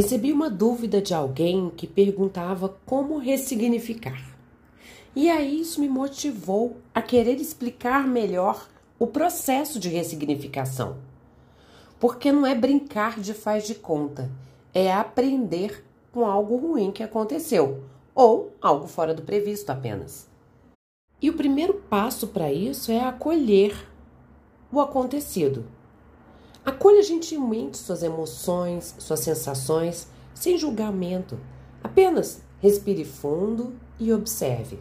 Recebi uma dúvida de alguém que perguntava como ressignificar. E aí isso me motivou a querer explicar melhor o processo de ressignificação. Porque não é brincar de faz de conta, é aprender com algo ruim que aconteceu ou algo fora do previsto apenas. E o primeiro passo para isso é acolher o acontecido. Acolha gentilmente suas emoções, suas sensações, sem julgamento. Apenas respire fundo e observe.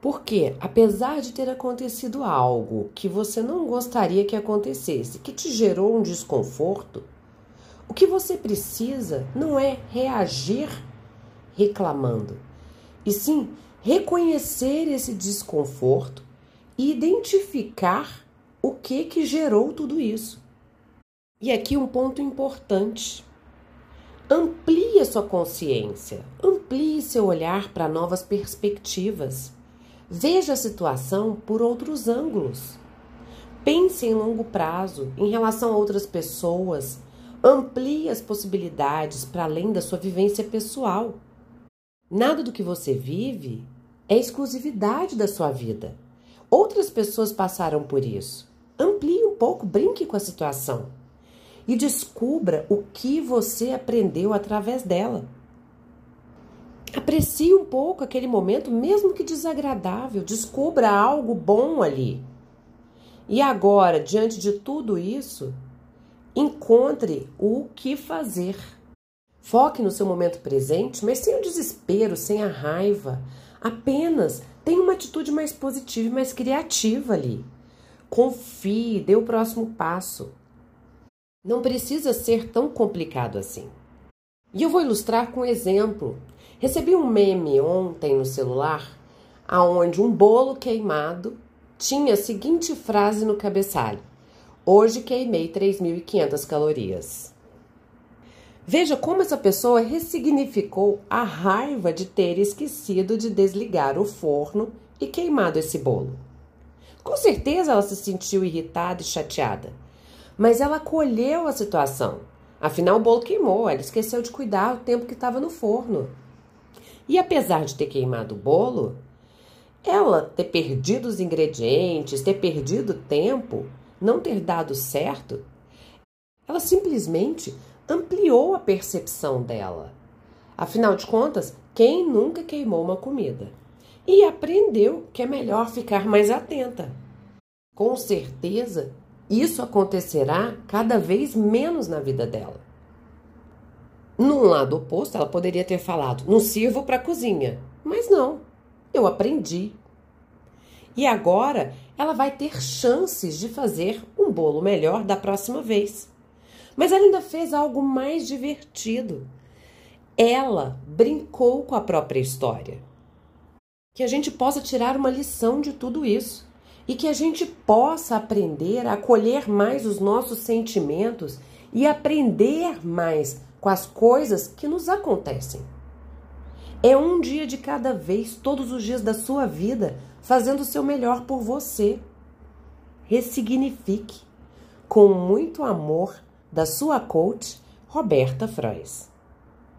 Porque, apesar de ter acontecido algo que você não gostaria que acontecesse, que te gerou um desconforto, o que você precisa não é reagir reclamando, e sim reconhecer esse desconforto e identificar o que que gerou tudo isso. E aqui um ponto importante. Amplie a sua consciência, amplie seu olhar para novas perspectivas. Veja a situação por outros ângulos. Pense em longo prazo, em relação a outras pessoas. Amplie as possibilidades para além da sua vivência pessoal. Nada do que você vive é exclusividade da sua vida. Outras pessoas passaram por isso. Amplie um pouco, brinque com a situação e descubra o que você aprendeu através dela. Aprecie um pouco aquele momento, mesmo que desagradável, descubra algo bom ali. E agora, diante de tudo isso, encontre o que fazer. Foque no seu momento presente, mas sem o desespero, sem a raiva. Apenas tenha uma atitude mais positiva e mais criativa ali. Confie, dê o próximo passo. Não precisa ser tão complicado assim. E eu vou ilustrar com um exemplo. Recebi um meme ontem no celular, aonde um bolo queimado tinha a seguinte frase no cabeçalho: Hoje queimei 3.500 calorias. Veja como essa pessoa ressignificou a raiva de ter esquecido de desligar o forno e queimado esse bolo. Com certeza ela se sentiu irritada e chateada, mas ela acolheu a situação. Afinal, o bolo queimou, ela esqueceu de cuidar o tempo que estava no forno. E apesar de ter queimado o bolo, ela ter perdido os ingredientes, ter perdido tempo, não ter dado certo, ela simplesmente ampliou a percepção dela. Afinal de contas, quem nunca queimou uma comida? E aprendeu que é melhor ficar mais atenta. Com certeza, isso acontecerá cada vez menos na vida dela. Num lado oposto, ela poderia ter falado: não sirvo para cozinha. Mas não, eu aprendi. E agora ela vai ter chances de fazer um bolo melhor da próxima vez. Mas ela ainda fez algo mais divertido. Ela brincou com a própria história. Que a gente possa tirar uma lição de tudo isso e que a gente possa aprender a acolher mais os nossos sentimentos e aprender mais com as coisas que nos acontecem. É um dia de cada vez, todos os dias da sua vida, fazendo o seu melhor por você. Ressignifique com muito amor da sua coach Roberta Frois.